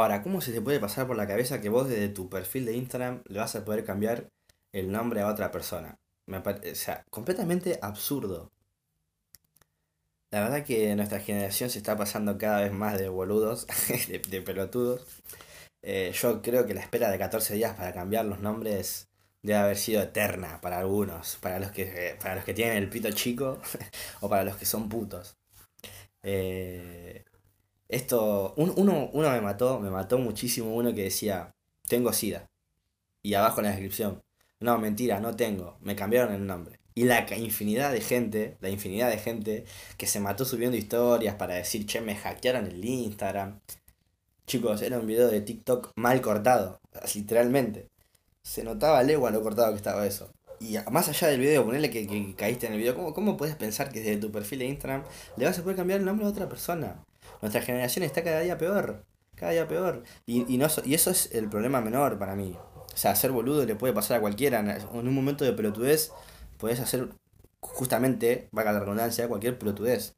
Ahora, ¿cómo se te puede pasar por la cabeza que vos desde tu perfil de Instagram le vas a poder cambiar el nombre a otra persona? Me pare- o sea, completamente absurdo. La verdad que nuestra generación se está pasando cada vez más de boludos, de, pelotudos. Eh, yo creo que la espera de 14 días para cambiar los nombres debe haber sido eterna para algunos, para los que, para los que tienen el pito chico o para los que son putos. Eh, esto, un- uno, uno me mató, me mató muchísimo uno que decía, tengo SIDA. Y abajo en la descripción, no, mentira, no tengo, me cambiaron el nombre. Y la infinidad de gente, la infinidad de gente que se mató subiendo historias para decir, che, me hackearon el Instagram. Chicos, era un video de TikTok mal cortado, literalmente. Se notaba legua lo cortado que estaba eso. Y más allá del video, ponerle que, que caíste en el video, ¿cómo, ¿cómo puedes pensar que desde tu perfil de Instagram le vas a poder cambiar el nombre a otra persona? Nuestra generación está cada día peor, cada día peor. Y, y, no, y eso es el problema menor para mí. O sea, ser boludo le puede pasar a cualquiera. En un momento de pelotudez puedes hacer justamente, valga la redundancia, cualquier pelotudez.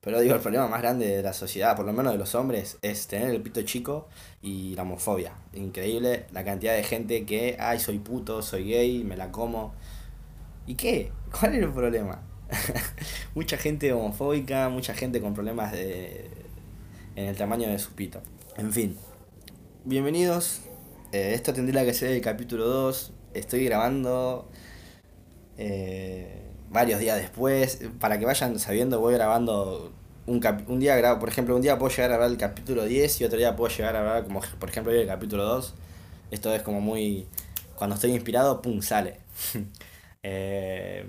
Pero digo, el problema más grande de la sociedad, por lo menos de los hombres, es tener el pito chico y la homofobia. Increíble la cantidad de gente que, ay, soy puto, soy gay, me la como. ¿Y qué? ¿Cuál es el problema? mucha gente homofóbica, mucha gente con problemas de, en el tamaño de su pito. En fin, bienvenidos. Eh, esto tendría que ser el capítulo 2. Estoy grabando eh, varios días después. Para que vayan sabiendo, voy grabando un, un día grabo, por ejemplo, un día puedo llegar a grabar el capítulo 10 y otro día puedo llegar a grabar como por ejemplo el capítulo 2. Esto es como muy cuando estoy inspirado, pum, sale. Eh,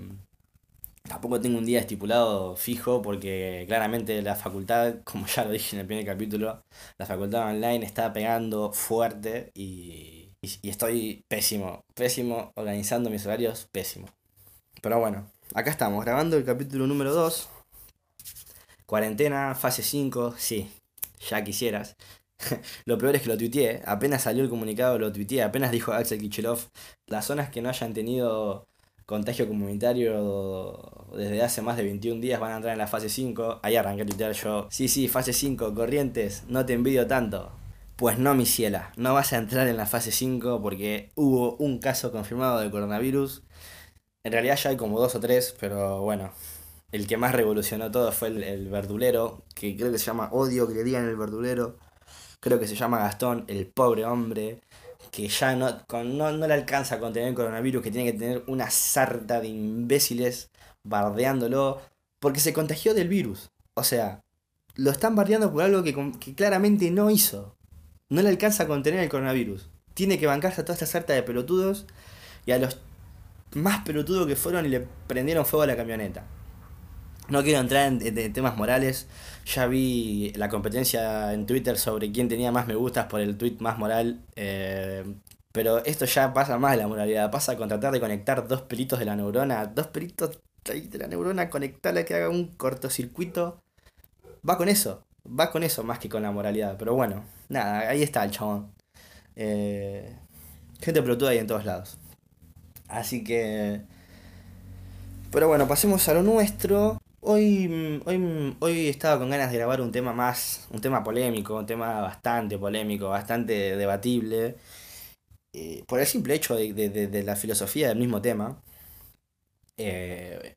tampoco tengo un día estipulado fijo porque claramente la facultad, como ya lo dije en el primer capítulo, la facultad online está pegando fuerte y, y- estoy pésimo, pésimo, organizando mis horarios, pésimo. Pero bueno, acá estamos, grabando el capítulo número 2. Cuarentena, fase 5, sí, ya quisieras. Lo peor es que lo tuiteé, apenas salió el comunicado lo tuiteé, apenas dijo Axel Kicillof, las zonas que no hayan tenido contagio comunitario desde hace más de 21 días van a entrar en la fase 5. Ahí arranqué tuitear yo, sí, sí, fase 5, Corrientes, no te envidio tanto. Pues no, mi ciela, no vas a entrar en la fase 5 porque hubo un caso confirmado de coronavirus. En realidad ya hay como dos o tres, pero bueno, el que más revolucionó todo fue el, el verdulero, que creo que se llama Odio que le digan el verdulero. Creo que se llama Gastón, el pobre hombre, que ya no, con- no, no le alcanza a contener el coronavirus, que tiene que tener una sarta de imbéciles bardeándolo, porque se contagió del virus. O sea, lo están bardeando por algo que, que claramente no hizo. No le alcanza a contener el coronavirus. Tiene que bancarse a toda esta sarta de pelotudos y a los más pelotudos que fueron y le prendieron fuego a la camioneta. No quiero entrar en, temas morales. Ya vi la competencia en Twitter sobre quién tenía más me gustas por el tweet más moral. eh, pero esto ya pasa más de la moralidad. Pasa con tratar de conectar dos pelitos de la neurona. Dos pelitos de la neurona, conectarla que haga un cortocircuito. Va con eso. Va con eso más que con la moralidad. Pero bueno, nada, ahí está el chabón. Eh, gente pelotuda ahí en todos lados. Así que... Pero bueno, pasemos a lo nuestro. Hoy, mm, hoy, mm, hoy estaba con ganas de grabar un tema más, un tema polémico, un tema bastante polémico, bastante debatible, eh, por el simple hecho de, de- de- la filosofía del mismo tema. Eh,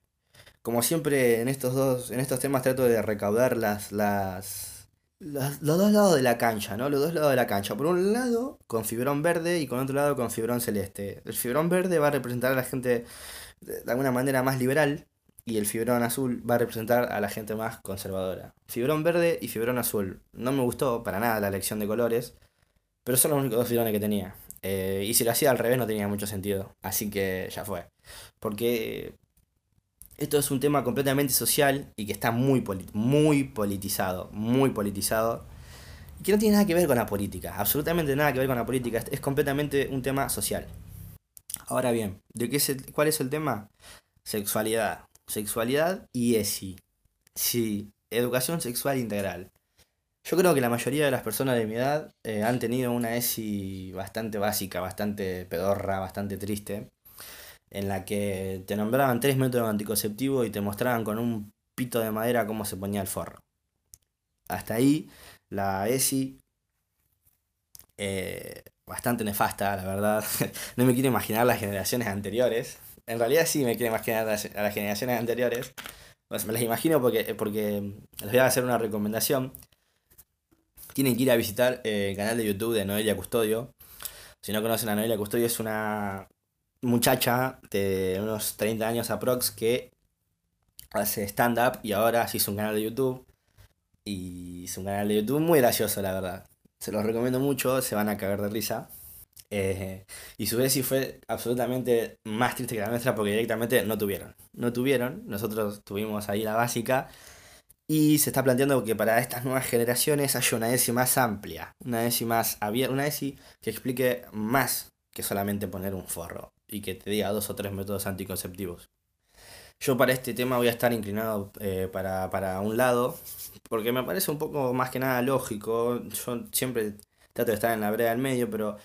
como siempre en estos dos, en estos temas trato de recaudar las, las, las- los dos lados de la cancha, ¿no? Los dos lados de la cancha. Por un lado con fibrón verde y con otro lado con fibrón celeste. El fibrón verde va a representar a la gente de alguna manera más liberal y el fibrón azul va a representar a la gente más conservadora. Fibrón verde y fibrón azul. No me gustó para nada la elección de colores, pero son los únicos dos fibrones que tenía. Eh, y si lo hacía al revés no tenía mucho sentido, así que ya fue. Porque esto es un tema completamente social y que está muy, muy politizado, muy politizado. Y que no tiene nada que ver con la política, absolutamente nada que ver con la política, es completamente un tema social. Ahora bien, ¿de qué es ¿cuál es el tema? Sexualidad. Sexualidad y ESI. Sí, educación sexual integral. Yo creo que la mayoría de las personas de mi edad eh, han tenido una ESI bastante básica, bastante pedorra, bastante triste, en la que te nombraban tres métodos anticonceptivos y te mostraban con un pito de madera cómo se ponía el forro. Hasta ahí, la ESI eh, bastante nefasta, la verdad. no me quiero imaginar las generaciones anteriores. En realidad sí me quiero imaginar a las, generaciones anteriores. Pues me las imagino porque, porque les voy a hacer una recomendación. Tienen que ir a visitar el canal de YouTube de Noelia Custodio. Si no conocen a Noelia Custodio, es una muchacha de unos 30 años aprox que hace stand-up y ahora se hizo un canal de YouTube. Y es un canal de YouTube muy gracioso, la verdad. Se los recomiendo mucho, se van a cagar de risa. Eh, y su sí fue absolutamente más triste que la nuestra porque directamente no tuvieron. No tuvieron, nosotros tuvimos ahí la básica. Y se está planteando que para estas nuevas generaciones haya una ESI más amplia, una ESI más abierta, una ESI que explique más que solamente poner un forro y que te diga dos o tres métodos anticonceptivos. Yo para este tema voy a estar inclinado eh, para, para, un lado, porque me parece un poco más que nada lógico. Yo siempre trato de estar en la brea del medio, pero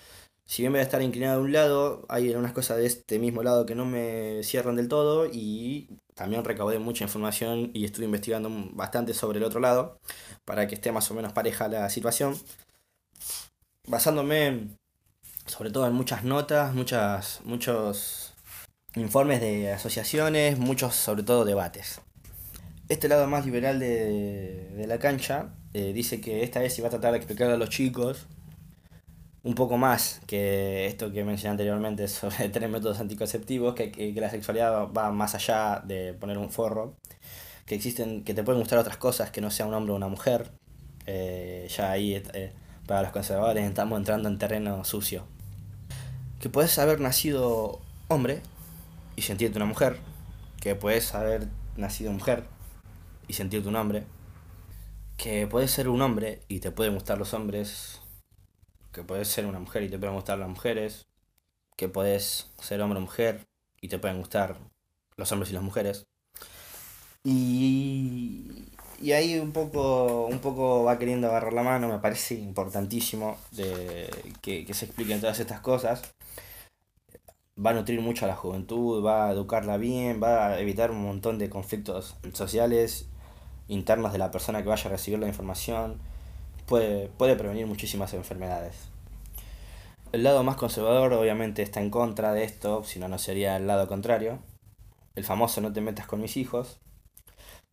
si bien voy a estar inclinado a un lado, hay unas cosas de este mismo lado que no me cierran del todo y también recaudé mucha información y estuve investigando bastante sobre el otro lado para que esté más o menos pareja la situación. Basándome sobre todo en muchas notas, muchas, muchos informes de asociaciones, muchos sobre todo debates. Este lado más liberal de, la cancha eh, dice que esta vez se va a tratar de explicar a los chicos un poco más que esto que mencioné anteriormente sobre tres métodos anticonceptivos, que, que, la sexualidad va más allá de poner un forro, que existen, que te pueden gustar otras cosas que no sea un hombre o una mujer. Eh, ya ahí eh, para los conservadores estamos entrando en terreno sucio. Que puedes haber nacido hombre y sentirte una mujer, que puedes haber nacido mujer y sentirte un hombre, que puedes ser un hombre y te pueden gustar los hombres, que puedes ser una mujer y te pueden gustar las mujeres, que puedes ser hombre o mujer y te pueden gustar los hombres y las mujeres. Y, y ahí un poco, un poco va queriendo agarrar la mano, me parece importantísimo de que, que se expliquen todas estas cosas va a nutrir mucho a la juventud, va a educarla bien, va a evitar un montón de conflictos sociales internos de la persona que vaya a recibir la información, puede, puede prevenir muchísimas enfermedades. El lado más conservador obviamente está en contra de esto, si no, no sería el lado contrario. El famoso no te metas con mis hijos.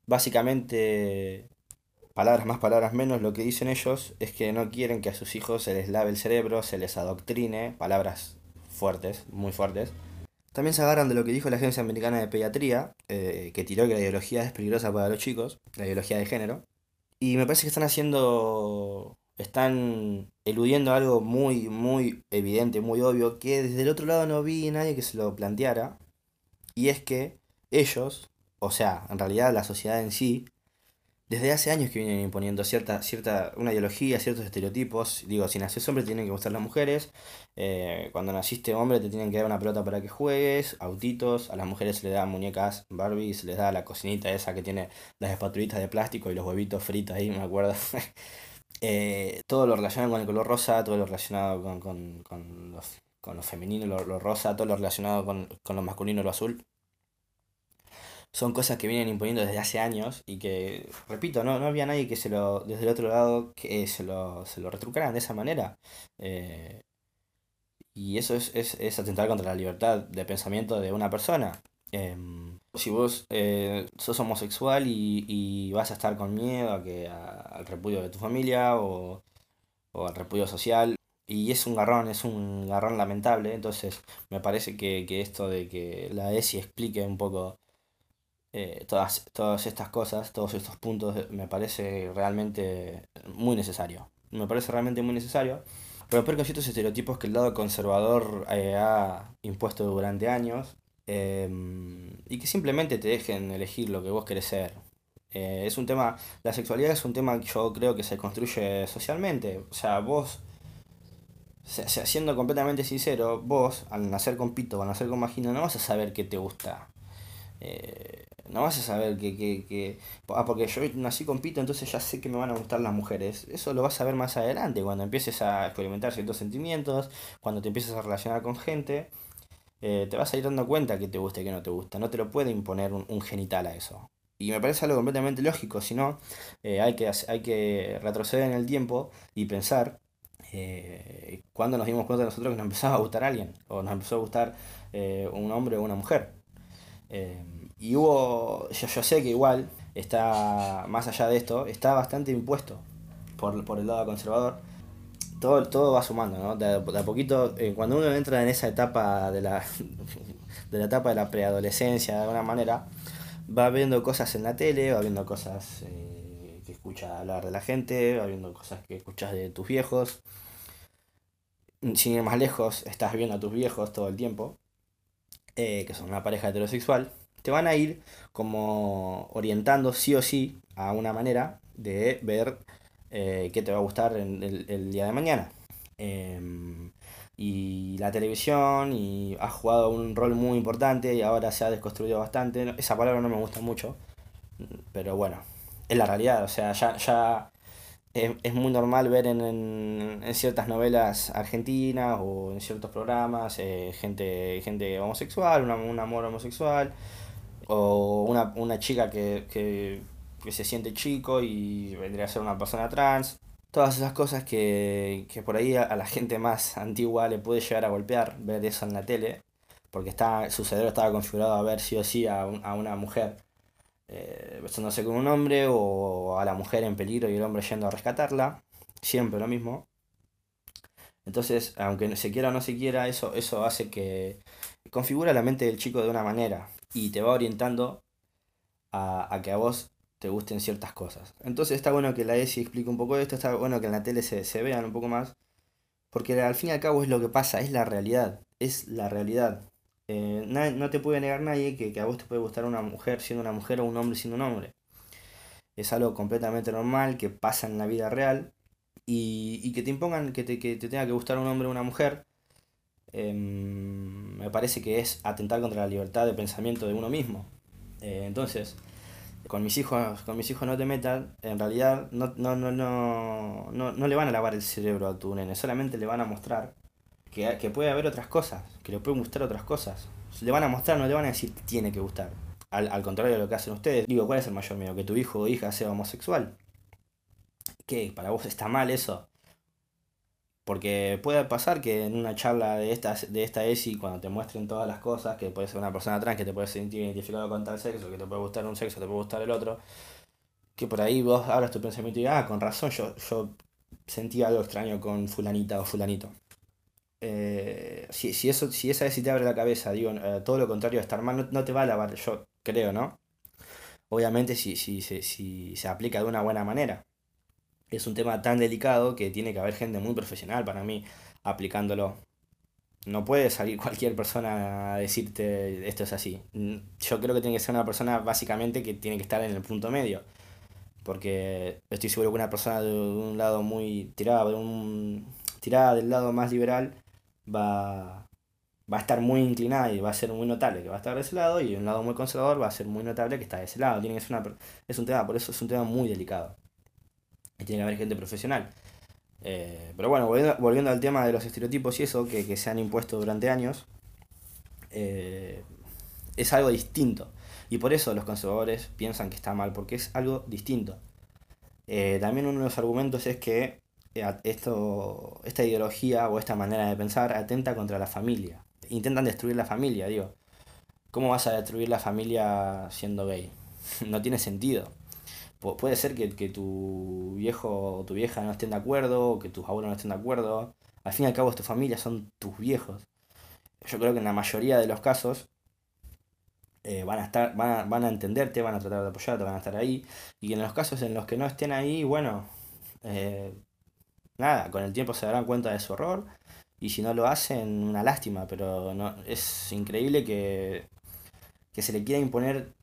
Básicamente, palabras más, palabras menos, lo que dicen ellos es que no quieren que a sus hijos se les lave el cerebro, se les adoctrine, palabras fuertes, muy fuertes. También se agarran de lo que dijo la Agencia Americana de Pediatría, eh, que tiró que la ideología es peligrosa para los chicos, la ideología de género. Y me parece que están haciendo, están eludiendo algo muy, muy evidente, muy obvio, que desde el otro lado no vi nadie que se lo planteara. Y es que ellos, o sea, en realidad la sociedad en sí, desde hace años que vienen imponiendo cierta, cierta, una ideología, ciertos estereotipos. Digo, si naces hombre tienen que gustar las mujeres, eh, cuando naciste hombre te tienen que dar una pelota para que juegues, autitos, a las mujeres se les dan muñecas Barbie, se les da la cocinita esa que tiene las espatulitas de plástico y los huevitos fritos ahí, me acuerdo. Eh, todo lo relacionado con el color rosa, todo lo relacionado con, con, los, con lo femenino, lo, rosa, todo lo relacionado con, con lo masculino, lo azul son cosas que vienen imponiendo desde hace años y que, repito, no, no había nadie que se lo, desde el otro lado, que se lo, se lo retrucaran de esa manera. Eh, y eso es, es, es, atentar contra la libertad de pensamiento de una persona. Em, si vos eh, sos homosexual y, y, vas a estar con miedo a que al repudio de tu familia o, o al repudio social, y es un garrón, es un garrón lamentable, entonces me parece que, que esto de que la ESI explique un poco eh, todas, todas estas cosas, todos estos puntos, eh, me parece realmente muy necesario. Me parece realmente muy necesario. Pero con ciertos estereotipos que el lado conservador eh, ha impuesto durante años em, y que simplemente te dejen elegir lo que vos querés ser. es un tema, la sexualidad es un tema que yo creo que se construye socialmente. O sea, vos, siendo completamente sincero, vos al nacer con pito al nacer con vagina no vas a saber qué te gusta. No vas a saber que, que, que, Ah, porque yo nací con pito, entonces ya sé que me van a gustar las mujeres. Eso lo vas a ver más adelante, cuando empieces a experimentar ciertos sentimientos, cuando te empieces a relacionar con gente. Eh, te vas a ir dando cuenta que te gusta y que no te gusta. No te lo puede imponer un, genital a eso. Y me parece algo completamente lógico, si no, eh, hay, que, hay que retroceder en el tiempo y pensar eh, cuando nos dimos cuenta nosotros que nos empezaba a gustar alguien, o nos empezó a gustar un hombre o una mujer. Eh, y hubo, yo, yo, sé que igual está, más allá de esto, está bastante impuesto por, por el lado conservador. Todo, todo va sumando, ¿no? De, a poquito, cuando uno entra en esa etapa de la, de la etapa de la preadolescencia, de alguna manera, va viendo cosas en la tele, va viendo cosas que escucha hablar de la gente, va viendo cosas que escuchas de tus viejos, sin ir más lejos, estás viendo a tus viejos todo el tiempo, eh, que son una pareja heterosexual, te van a ir como orientando sí o sí a una manera de ver eh, qué te va a gustar en el, día de mañana. Em, y la televisión y ha jugado un rol muy importante y ahora se ha desconstruido bastante. Esa palabra no me gusta mucho, pero bueno, es la realidad. O sea, ya, ya es, muy normal ver en, en, ciertas novelas argentinas o en ciertos programas eh, gente, gente homosexual, un amor homosexual, o una, una chica que, que, que, se siente chico y vendría a ser una persona trans. Todas esas cosas que, que por ahí a, la gente más antigua le puede llegar a golpear, ver eso en la tele, porque está, su cerebro estaba configurado a ver sí o sí a, a una mujer eh, besándose con un hombre o a la mujer en peligro y el hombre yendo a rescatarla, siempre lo mismo. Entonces, aunque se quiera o no se quiera, eso, eso hace que configura la mente del chico de una manera y te va orientando a, a que a vos te gusten ciertas cosas. Entonces está bueno que la ESI explique un poco esto, está bueno que en la tele se, se vean un poco más, porque al fin y al cabo es lo que pasa, es la realidad, es la realidad. Eh, no te puede negar nadie que, a vos te puede gustar una mujer siendo una mujer o un hombre siendo un hombre. Es algo completamente normal que pasa en la vida real y, que te impongan que te, que te, tenga que gustar un hombre o una mujer. Em, me parece que es atentar contra la libertad de pensamiento de uno mismo. Eh, entonces, con mis hijos, con mis hijos no te metan, en realidad no, no, no, no, no, no le van a lavar el cerebro a tu nene, solamente le van a mostrar que, puede haber otras cosas, que le pueden gustar otras cosas. Le van a mostrar, no le van a decir que tiene que gustar. Al, contrario de lo que hacen ustedes. Digo, ¿cuál es el mayor miedo? Que tu hijo o hija sea homosexual. ¿Qué? ¿Para vos está mal eso? Porque puede pasar que en una charla de esta, de esta ESI, cuando te muestren todas las cosas, que puede ser una persona trans, que te puede sentir identificado con tal sexo, que te puede gustar un sexo, te puede gustar el otro, que por ahí vos abras tu pensamiento y ah, con razón, yo, yo sentí algo extraño con fulanita o fulanito. Eh, si, si, eso, si esa vez si te abre la cabeza, digo, eh, todo lo contrario estar mal, no, te va a lavar, yo creo, ¿no? Obviamente si, si, si, si se aplica de una buena manera. Es un tema tan delicado que tiene que haber gente muy profesional para mí aplicándolo. No puede salir cualquier persona a decirte esto es así. Mm, yo creo que tiene que ser una persona básicamente que tiene que estar en el punto medio. Porque estoy seguro que una persona de un lado muy tirada, un, tirada del lado más liberal va, va a estar muy inclinada y va a ser muy notable que va a estar de ese lado y un lado muy conservador va a ser muy notable que está de ese lado. Tiene que ser una, es un tema, por eso es un tema muy delicado. Y tiene que haber gente profesional. Eh, pero bueno, volviendo, al tema de los estereotipos y eso que, se han impuesto durante años, eh, es algo distinto. Y por eso los conservadores piensan que está mal, porque es algo distinto. Eh, también uno de los argumentos es que esto, esta ideología o esta manera de pensar atenta contra la familia. Intentan destruir la familia, digo. ¿Cómo vas a destruir la familia siendo gay? no tiene sentido. Puede ser que, tu viejo o tu vieja no estén de acuerdo, o que tus abuelos no estén de acuerdo. Al fin y al cabo, tu familia, son tus viejos. Yo creo que en la mayoría de los casos eh, van, a estar, van, a, van a entenderte, van a tratar de apoyarte, van a estar ahí. Y en los casos en los que no estén ahí, bueno, eh, nada, con el tiempo se darán cuenta de su error y si no lo hacen, una lástima, pero no, es increíble que, que se le quiera imponer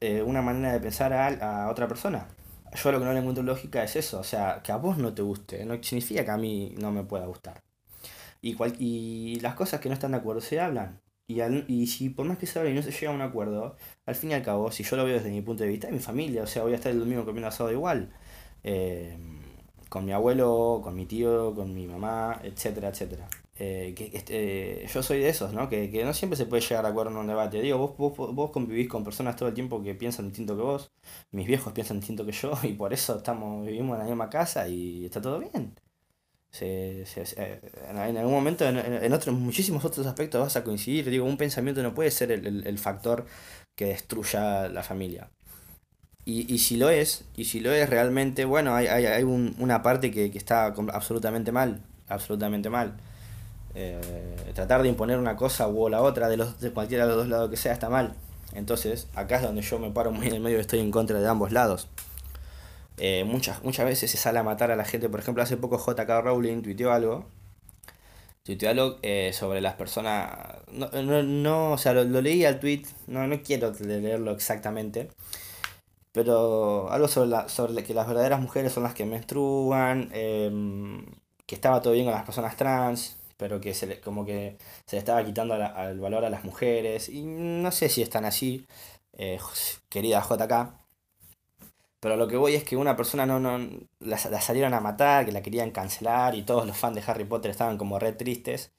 eh, una manera de pensar a, a, otra persona. Yo lo que no le encuentro lógica es eso, o sea, que a vos no te guste, no significa que a mí no me pueda gustar. Y, cual, y las cosas que no están de acuerdo se hablan. Y, y si por más que se hable y no se llega a un acuerdo, al fin y al cabo, si yo lo veo desde mi punto de vista, es mi familia, o sea, voy a estar el domingo comiendo asado igual. Eh, con mi abuelo, con mi tío, con mi mamá, etcétera, etcétera. Eh, que, este, yo soy de esos, ¿no? Que, no siempre se puede llegar a acuerdo en un debate. Digo, vos, vos, vos convivís con personas todo el tiempo que piensan distinto que vos, mis viejos piensan distinto que yo, y por eso estamos, vivimos en la misma casa y está todo bien. Se, se, en, algún momento, en, en, otros, muchísimos otros aspectos vas a coincidir. Digo, un pensamiento no puede ser el, el, el factor que destruya la familia. Y, y, si lo es, y si lo es realmente, bueno, hay, hay, hay un, una parte que, que, está absolutamente mal, absolutamente mal. Eh, tratar de imponer una cosa u la otra, de, los, de cualquiera de los dos lados que sea, está mal. Entonces, acá es donde yo me paro muy en el medio, estoy en contra de ambos lados. Eh, muchas, muchas veces se sale a matar a la gente, por ejemplo, hace poco JK Rowling tuiteó algo, tuiteó algo eh, sobre las personas, no, no, no o sea, lo, leí al tweet, no, no quiero leerlo exactamente, pero algo sobre, la, sobre que las verdaderas mujeres son las que menstruan, eh, que estaba todo bien con las personas trans, pero que se le, como que se le estaba quitando la, al valor a las mujeres, y no sé si están así, eh, querida JK, pero lo que voy es que una persona no, no la, la, salieron a matar, que la querían cancelar, y todos los fans de Harry Potter estaban como re tristes.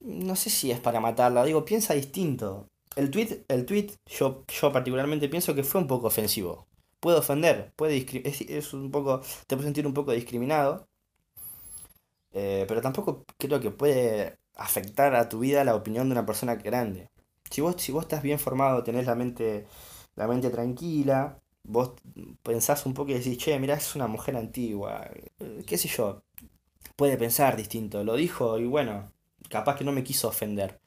No sé si es para matarla, digo, piensa distinto. El tweet, el tweet yo, yo particularmente pienso que fue un poco ofensivo. Puede ofender, puede es, es un poco, te puede sentir un poco discriminado, eh, pero tampoco creo que puede afectar a tu vida la opinión de una persona grande. Si vos, si vos estás bien formado, tenés la mente, la mente tranquila, vos pensás un poco y decís, che, mirá, es una mujer antigua, eh, qué sé yo, puede pensar distinto, lo dijo y bueno, capaz que no me quiso ofender.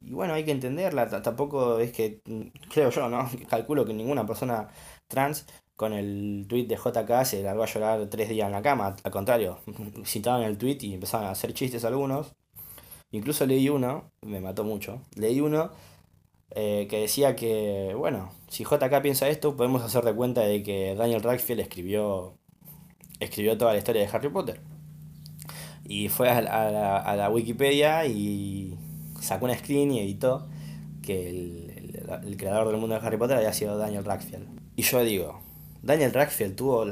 Y bueno, hay que entenderla, tampoco es que, mm, creo yo, ¿no? Calculo que ninguna persona trans con el tweet de JK se largó a llorar tres días en la cama, al contrario, citaban el tweet y empezaban a hacer chistes algunos. Incluso leí uno, me mató mucho, leí uno eh, que decía que, bueno, si JK piensa esto, podemos hacer de cuenta de que Daniel Radcliffe escribió, escribió toda la historia de Harry Potter. Y fue a la, a la Wikipedia y sacó una screen y editó que el, el, creador del mundo de Harry Potter había sido Daniel Radcliffe. Y yo digo, Daniel Radcliffe tuvo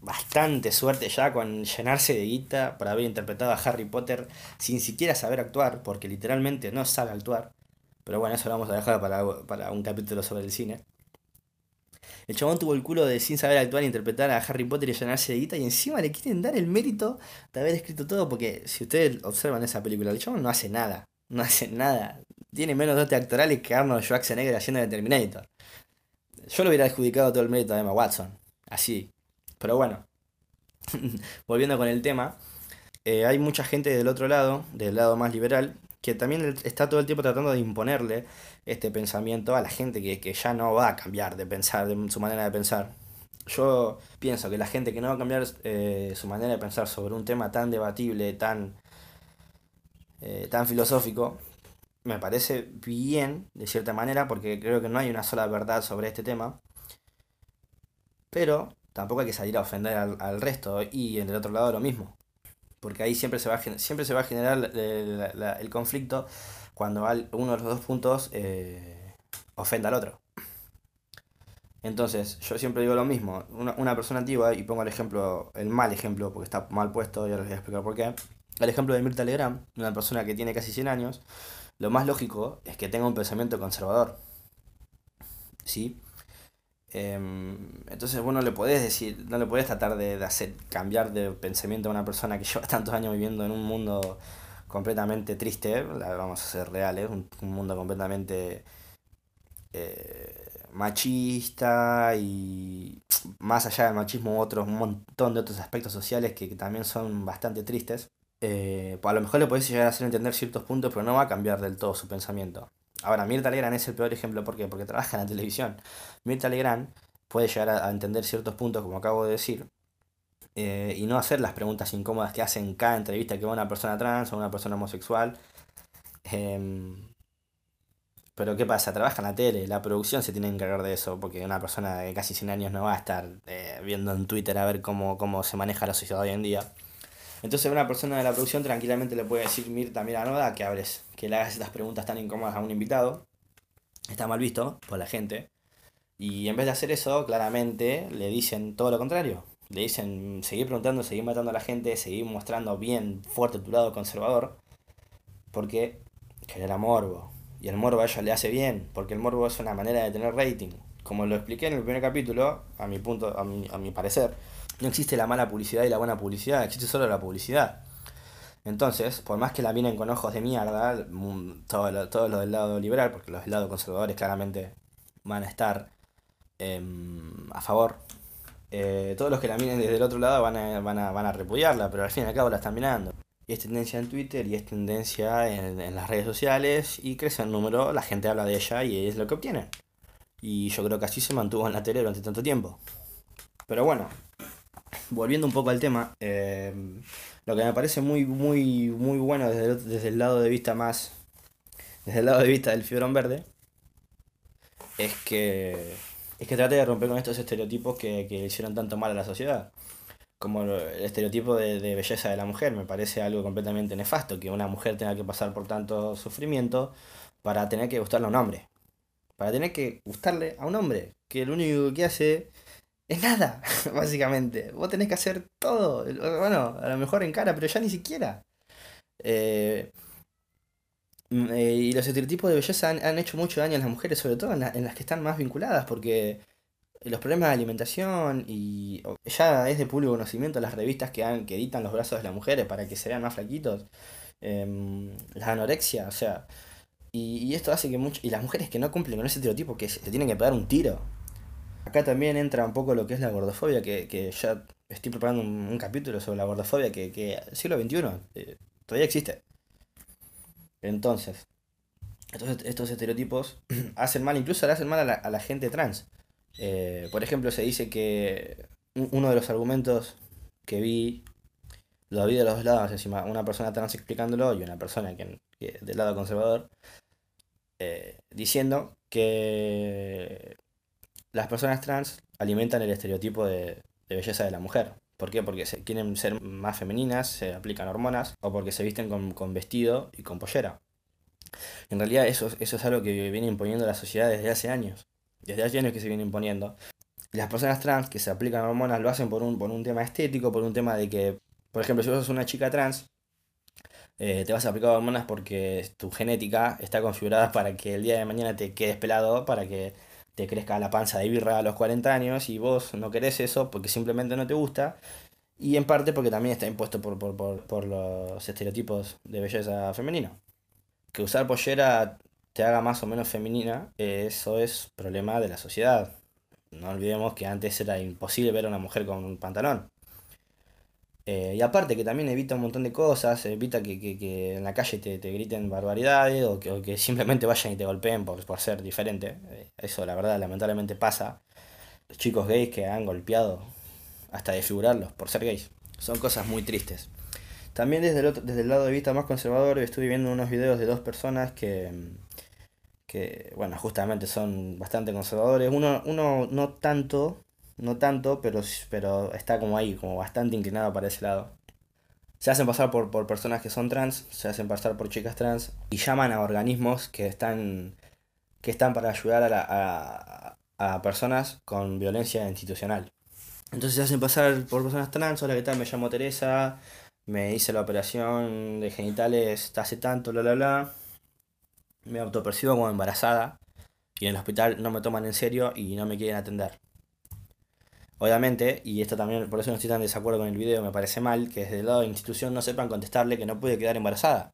bastante suerte ya con llenarse de guita para haber interpretado a Harry Potter sin siquiera saber actuar, porque literalmente no sabe actuar. Pero bueno, eso lo vamos a dejar para, para un capítulo sobre el cine. El chabón tuvo el culo de sin saber actuar interpretar a Harry Potter y llenarse de guita y encima le quieren dar el mérito de haber escrito todo porque si ustedes observan esa película, el chabón no hace nada, no hace nada. Tiene menos dotes actorales que Arnold Schwarzenegger haciendo de Terminator. Yo le hubiera adjudicado todo el mérito a Watson, así. Pero bueno, volviendo con el tema, eh, hay mucha gente del otro lado, del lado más liberal, que también está todo el tiempo tratando de imponerle este pensamiento a la gente que, que ya no va a cambiar de pensar, de su manera de pensar. Yo pienso que la gente que no va a cambiar eh, su manera de pensar sobre un tema tan debatible, tan, eh, tan filosófico, me parece bien, de cierta manera, porque creo que no hay una sola verdad sobre este tema. Pero tampoco hay que salir a ofender al, al resto y en el otro lado lo mismo porque ahí siempre se va a, siempre se va a generar el, la, el conflicto cuando uno de los dos puntos eh, ofenda al otro. Entonces, yo siempre digo lo mismo, una, una, persona antigua, y pongo el ejemplo, el mal ejemplo, porque está mal puesto, ya les voy a explicar por qué. El ejemplo de Mirta Legrand, una persona que tiene casi 100 años, lo más lógico es que tenga un pensamiento conservador. ¿Sí? entonces vos no le podés decir, no le podés tratar de, de, hacer cambiar de pensamiento a una persona que lleva tantos años viviendo en un mundo completamente triste, vamos a ser reales, un, un mundo completamente eh, machista y más allá del machismo otros, un montón de otros aspectos sociales que también son bastante tristes. Eh, pues a lo mejor le podés llegar a hacer entender ciertos puntos, pero no va a cambiar del todo su pensamiento. Ahora, Mirta Legrand es el peor ejemplo, ¿por qué? Porque trabaja en la televisión. Mirta Legrand puede llegar a, entender ciertos puntos, como acabo de decir, eh, y no hacer las preguntas incómodas que hacen cada entrevista que va una persona trans o una persona homosexual. Eh, pero ¿qué pasa? Trabaja en la tele, la producción se tiene que encargar de eso, porque una persona de casi 100 años no va a estar eh, viendo en Twitter a ver cómo, cómo se maneja la sociedad hoy en día. Entonces una persona de la producción tranquilamente le puede decir, Mirta, mira, no da que hables, que le hagas estas preguntas tan incómodas a un invitado. Está mal visto por la gente. Y en vez de hacer eso, claramente le dicen todo lo contrario. Le dicen, seguir preguntando, seguir matando a la gente, seguir mostrando bien fuerte tu lado conservador. Porque genera morbo. Y el morbo a ella le hace bien, porque el morbo es una manera de tener rating. Como lo expliqué en el primer capítulo, a mi punto, a mi, a mi parecer, no existe la mala publicidad y la buena publicidad, existe solo la publicidad. Entonces, por más que la miren con ojos de mierda, mm, todo lo, todo lo del lado liberal, porque los del lado conservadores claramente van a estar em, a favor, eh, todos los que la miren desde el otro lado van a, van, a, van a repudiarla, pero al fin y al cabo la están mirando. Y es tendencia en Twitter y es tendencia en, en las redes sociales y crece el número, la gente habla de ella y es lo que obtienen. Y yo creo que así se mantuvo en la tele durante tanto tiempo. Pero bueno, volviendo un poco al tema, eh, lo que me parece muy, muy, muy bueno desde el, desde el lado de vista más. Desde el lado de vista del fibrón verde. Es que. Es que trate de romper con estos estereotipos que, que hicieron tanto mal a la sociedad. Como el estereotipo de, de belleza de la mujer. Me parece algo completamente nefasto. Que una mujer tenga que pasar por tanto sufrimiento para tener que gustarle a un hombre. Para tener que gustarle a un hombre. Que lo único que hace es nada, básicamente. Vos tenés que hacer todo. Bueno, a lo mejor en cara, pero ya ni siquiera. Eh, mm, eh, y los estereotipos de belleza han, han, hecho mucho daño a las mujeres, sobre todo en, en, las que están más vinculadas, porque los problemas de alimentación y ya es de público conocimiento las revistas que, han, que editan los brazos de las mujeres para que se vean más flaquitos. Eh, la anorexia, o sea. Y, y esto hace que mucho, y las mujeres que no cumplen con ese estereotipo, que se, tienen que pegar un tiro Acá también entra un poco lo que es la gordofobia, que, que ya estoy preparando un, capítulo sobre la gordofobia que, que siglo XXI eh, todavía existe. Entonces, estos, estos estereotipos hacen mal, incluso le hacen mal a la, a la gente trans. Eh, por ejemplo, se dice que uno de los argumentos que vi, lo vi de los dos lados, encima, una persona trans explicándolo y una persona que del lado conservador, eh, diciendo que las personas trans alimentan el estereotipo de, belleza de la mujer. ¿Por qué? Porque se quieren ser más femeninas, se aplican hormonas, o porque se visten con, con vestido y con pollera. En realidad eso, eso es algo que viene imponiendo la sociedad desde hace años. Desde hace años que se viene imponiendo. Y las personas trans que se aplican hormonas lo hacen por un, por un tema estético, por un tema de que, por ejemplo, si vos sos una chica trans, eh, te vas a aplicar hormonas porque tu genética está configurada para que el día de mañana te quedes pelado, para que te crezca la panza de birra a los 40 años y vos no querés eso porque simplemente no te gusta. Y en parte porque también está impuesto por, por, por, por los estereotipos de belleza femenina. Que usar pollera te haga más o menos femenina, eso es problema de la sociedad. No olvidemos que antes era imposible ver a una mujer con un pantalón. Eh, y aparte que también evita un montón de cosas, evita que, que, que en la calle te, te griten barbaridades o que, o que, simplemente vayan y te golpeen por, por ser diferente. Eh, eso la verdad lamentablemente pasa. Los chicos gays que han golpeado hasta desfigurarlos por ser gays. Son cosas muy tristes. También desde el, otro, desde el lado de vista más conservador estuve viendo unos videos de dos personas que, que bueno, justamente son bastante conservadores. Uno, uno no tanto no tanto, pero, pero está como ahí, como bastante inclinado para ese lado. Se hacen pasar por, por personas que son trans, se hacen pasar por chicas trans y llaman a organismos que están, que están para ayudar a, la, a, a personas con violencia institucional. Entonces se hacen pasar por personas trans, hola, ¿qué tal? Me llamo Teresa, me hice la operación de genitales hace tanto, bla, bla, bla. Me autopercibo como embarazada y en el hospital no me toman en serio y no me quieren atender. Obviamente, y esto también, por eso no estoy tan de desacuerdo con el video, me parece mal que desde el lado de la institución no sepan contestarle que no puede quedar embarazada.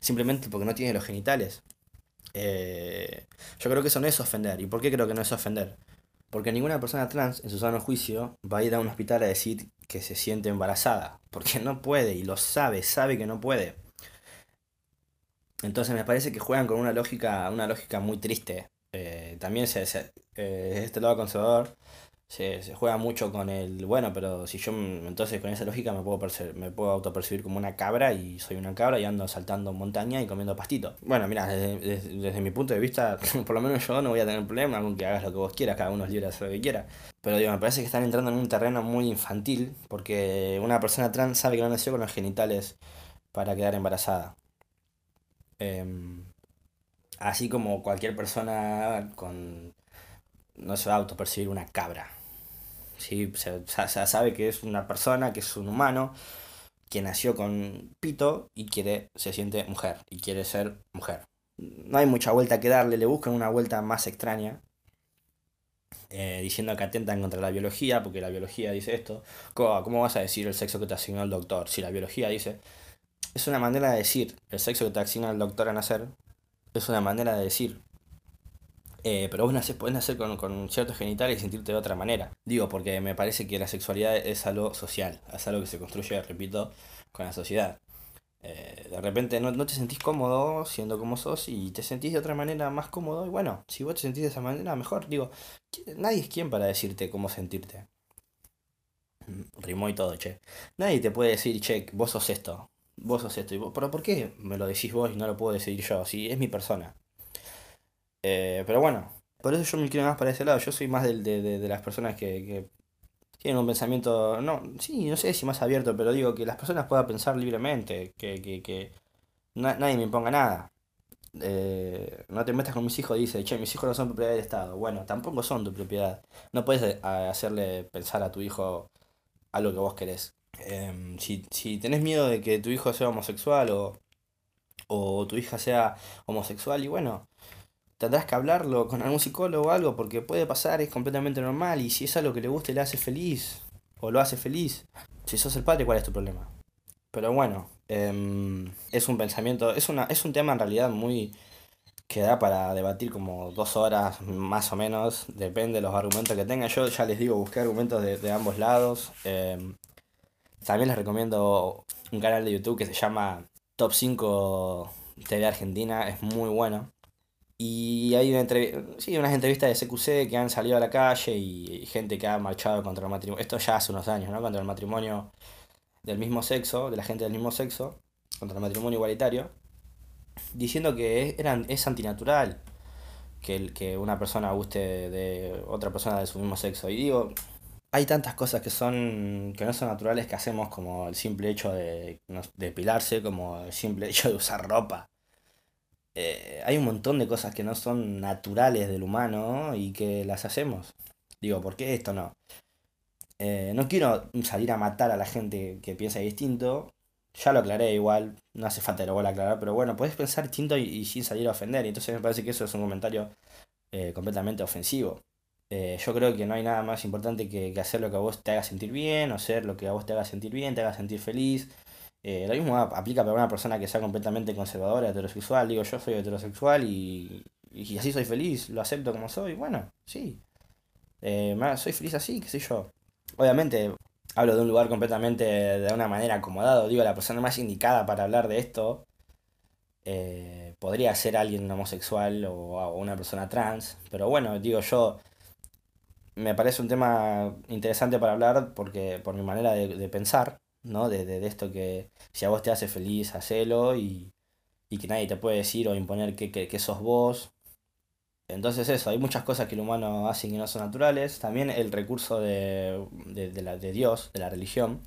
Simplemente porque no tiene los genitales. Eh, yo creo que eso no es ofender. ¿Y por qué creo que no es ofender? Porque ninguna persona trans, en su sano juicio, va a ir a un hospital a decir que se siente embarazada. Porque no puede, y lo sabe, sabe que no puede. Entonces me parece que juegan con una lógica, una lógica muy triste. Eh, también se, se eh, este lado conservador se, se juega mucho con el, bueno, pero si yo entonces con esa lógica me puedo, me puedo autopercibir como una cabra y soy una cabra y ando saltando montaña y comiendo pastito. Bueno, mira, desde, desde, mi punto de vista, por lo menos yo no voy a tener problema con que hagas lo que vos quieras, cada uno es libre de hacer lo que quiera. Pero digo, me parece que están entrando en un terreno muy infantil porque una persona trans sabe que no nació con los genitales para quedar embarazada. Eh, así como cualquier persona con no se va a autopercibir una cabra. ¿Sí? Se, se, sabe que es una persona, que es un humano, que nació con pito y quiere, se siente mujer y quiere ser mujer. No hay mucha vuelta que darle, le buscan una vuelta más extraña, eh, diciendo que atentan contra la biología, porque la biología dice esto. ¿Cómo, ¿Cómo, vas a decir el sexo que te asignó el doctor? Si la biología dice... es una manera de decir. El sexo que te asigna el doctor a nacer es una manera de decir. Eh, pero vos nacés, podés nacer con, con ciertos genitales y sentirte de otra manera. Digo, porque me parece que la sexualidad es algo social, es algo que se construye, repito, con la sociedad. Eh, de repente no, no te sentís cómodo siendo como sos y te sentís de otra manera más cómodo. Y bueno, si vos te sentís de esa manera, mejor. Digo, nadie es quien para decirte cómo sentirte. Mm, rimó y todo, che. Nadie te puede decir, che, vos sos esto. Vos sos esto. Y vos, pero ¿por qué me lo decís vos y no lo puedo decidir yo? Si es mi persona. Eh, pero bueno, por eso yo me quiero más para ese lado. Yo soy más de, de, de las personas que, que tienen un pensamiento, no, sí, no sé si más abierto, pero digo que las personas puedan pensar libremente, que, que, que nadie me imponga nada. Eh, no te metas con mis hijos, dice, che, mis hijos no son propiedad del Estado. Bueno, tampoco son tu propiedad. No puedes eh, hacerle pensar a tu hijo algo que vos querés. Em, si, si tenés miedo de que tu hijo sea homosexual o, o tu hija sea homosexual, y bueno, tendrás que hablarlo con algún psicólogo o algo, porque puede pasar, es completamente normal, y si es algo que le gusta y le hace feliz, o lo hace feliz, si sos el padre, ¿cuál es tu problema? Pero bueno, em, es un pensamiento, es, una, es un tema en realidad muy que da para debatir como dos horas más o menos, depende de los argumentos que tenga. Yo ya les digo, busqué argumentos de, de ambos lados. Em, también les recomiendo un canal de YouTube que se llama Top 5 TV Argentina, es muy bueno. Y hay una sí, unas entrevistas de CQC que han salido a la calle y, gente que ha marchado contra el matrimonio. Esto ya hace unos años, ¿no? Contra el matrimonio del mismo sexo, de la gente del mismo sexo, contra el matrimonio igualitario, diciendo que es, eran, es antinatural que, que una persona guste de otra persona de su mismo sexo. Y digo, hay tantas cosas que son que no son naturales que hacemos como el simple hecho de depilarse, como el simple hecho de usar ropa eh, hay un montón de cosas que no son naturales del humano y que las hacemos. Digo, ¿por qué esto no? Eh, no quiero salir a matar a la gente que piensa distinto. Ya lo aclaré igual, no hace falta que lo vuelva a aclarar, pero bueno, puedes pensar distinto y, sin salir a ofender. Entonces me parece que eso es un comentario eh, completamente ofensivo. yo creo que no hay nada más importante que, que, hacer lo que a vos te haga sentir bien, o hacer lo que a vos te haga sentir bien, te haga sentir feliz, eh, lo mismo aplica para una persona que sea completamente conservadora, heterosexual. Digo, yo soy heterosexual y, y así soy feliz, lo acepto como soy. Bueno, sí. Eh, soy feliz así, qué sé yo. Obviamente, hablo de un lugar completamente de una manera acomodado. Digo, la persona más indicada para hablar de esto eh, podría ser alguien homosexual o, una persona trans. Pero bueno, digo yo, me parece un tema interesante para hablar porque por mi manera de pensar. ¿No? De, de, esto que si a vos te hace feliz, hacelo y, y que nadie te puede decir o imponer que, que, sos vos. Entonces eso, hay muchas cosas que el humano hace que no son naturales. También el recurso de, de, la, de Dios, de la religión.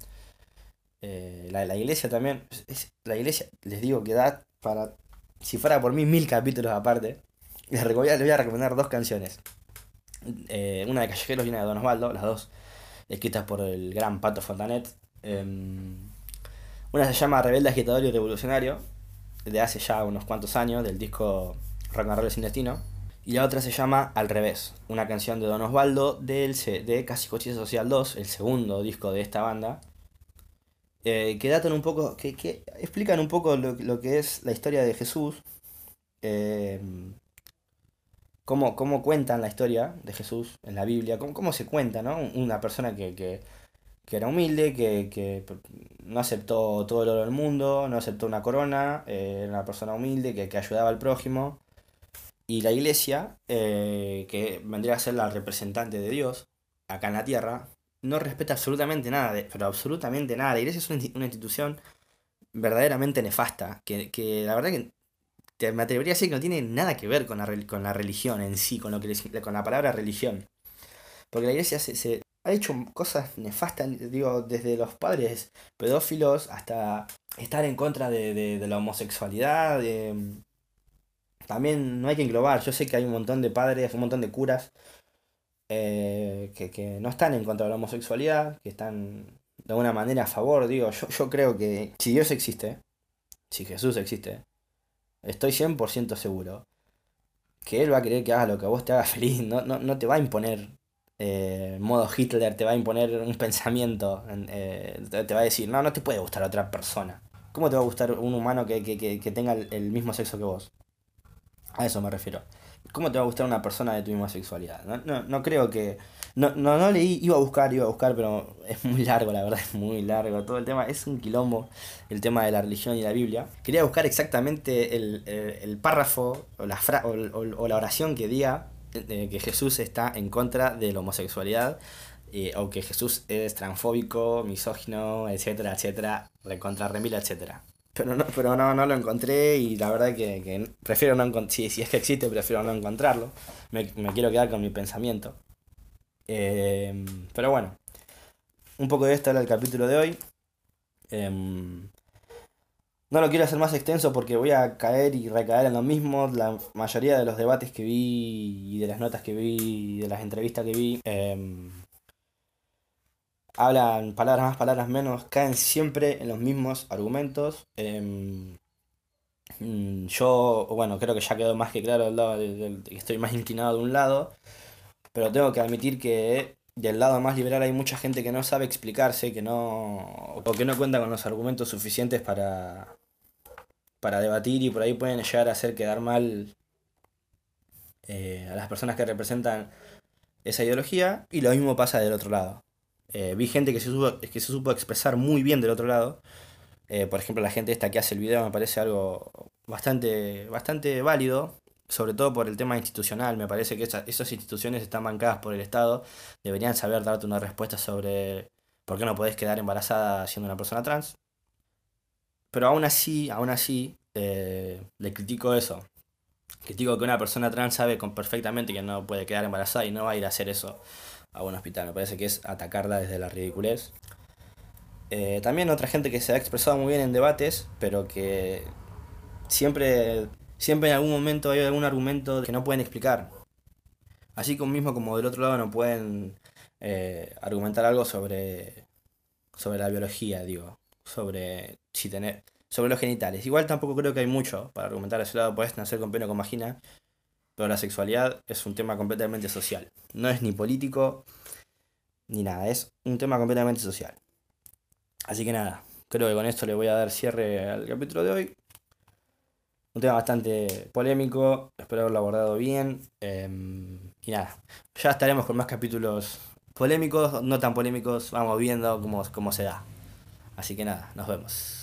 Eh, la, la iglesia también, es, la iglesia, les digo que da para, si fuera por mí, mil capítulos aparte. Les voy a, les voy a recomendar dos canciones. Eh, una de Callejeros y una de Don Osvaldo, las dos escritas por el gran Pato Fontanet. Em, una se llama Rebelde, Agitador y Revolucionario, de hace ya unos cuantos años, del disco Rock and Roll sin Destino. Y la otra se llama Al Revés, una canción de Don Osvaldo del de Casi Justicia Social 2, el segundo disco de esta banda. Eh, que datan un poco, que, que explican un poco lo, lo, que es la historia de Jesús. Eh, cómo, cómo, cuentan la historia de Jesús en la Biblia, cómo, cómo se cuenta, ¿no? Una persona que, que que era humilde, que, no aceptó todo el oro del mundo, no aceptó una corona, eh, era una persona humilde que, ayudaba al prójimo. Y la iglesia, eh, que vendría a ser la representante de Dios acá en la tierra, no respeta absolutamente nada, pero absolutamente nada. La iglesia es una, institución verdaderamente nefasta, que, la verdad que me atrevería a decir que no tiene nada que ver con la, con la religión en sí, con, lo que con la palabra religión. Porque la iglesia se, ha hecho cosas nefastas, digo, desde los padres pedófilos hasta estar en contra de, la homosexualidad. También no hay que englobar, yo sé que hay un montón de padres, un montón de curas eh, que, no están en contra de la homosexualidad, que están de alguna manera a favor. Digo, yo, yo creo que si Dios existe, si Jesús existe, estoy 100% seguro que Él va a querer que hagas lo que a vos te haga feliz, no, no, no te va a imponer eh, modo Hitler te va a imponer un pensamiento, eh, te va a decir, no, no te puede gustar otra persona. ¿Cómo te va a gustar un humano que, que, que, que tenga el, mismo sexo que vos? A eso me refiero. ¿Cómo te va a gustar una persona de tu misma sexualidad? No, no, no creo que... No, no, no leí, iba a buscar, iba a buscar, pero es muy largo, la verdad, es muy largo. Todo el tema es un quilombo, el tema de la religión y la Biblia. Quería buscar exactamente el, el, el párrafo o la, o, o, o, la oración que diga que Jesús está en contra de la homosexualidad eh, o que Jesús es transfóbico, misógino, etcétera, etcétera, recontra remila, etcétera. Pero no, pero no, no lo encontré y la verdad que, que prefiero no encontrarlo. Si, si, es que existe, prefiero no encontrarlo. Me, me quiero quedar con mi pensamiento. Eh, pero bueno, un poco de esto era el capítulo de hoy. Eh, no lo quiero hacer más extenso porque voy a caer y recaer en lo mismo. La mayoría de los debates que vi y de las notas que vi y de las entrevistas que vi eh, hablan palabras más, palabras menos, caen siempre en los mismos argumentos. Eh, yo, bueno, creo que ya quedó más que claro el lado de, que estoy más inclinado de un lado, pero tengo que admitir que del lado más liberal hay mucha gente que no sabe explicarse, que no o que no cuenta con los argumentos suficientes para para debatir y por ahí pueden llegar a hacer quedar mal eh, a las personas que representan esa ideología y lo mismo pasa del otro lado. Eh, vi gente que se, supo, que se supo expresar muy bien del otro lado. Eh, por ejemplo, la gente esta que hace el video me parece algo bastante, bastante válido, sobre todo por el tema institucional. Me parece que esa, esas instituciones están bancadas por el Estado. Deberían saber darte una respuesta sobre por qué no podés quedar embarazada siendo una persona trans. Pero aún así, aún así, eh, le critico eso. Critico que una persona trans sabe con perfectamente que no puede quedar embarazada y no va a ir a hacer eso a un hospital. Me parece que es atacarla desde la ridiculez. Eh, también otra gente que se ha expresado muy bien en debates, pero que siempre, siempre en algún momento hay algún argumento que no pueden explicar. Así como mismo como del otro lado no pueden eh, argumentar algo sobre, sobre la biología, digo, sobre si tener, sobre los genitales. Igual tampoco creo que hay mucho para argumentar a ese lado, puedes nacer con pene o con vagina, pero la sexualidad es un tema completamente social. No es ni político ni nada, es un tema completamente social. Así que nada, creo que con esto le voy a dar cierre al capítulo de hoy. Un tema bastante polémico, espero haberlo abordado bien. Eh, y nada, ya estaremos con más capítulos polémicos, no tan polémicos, vamos viendo cómo, cómo se da. Así que nada, nos vemos.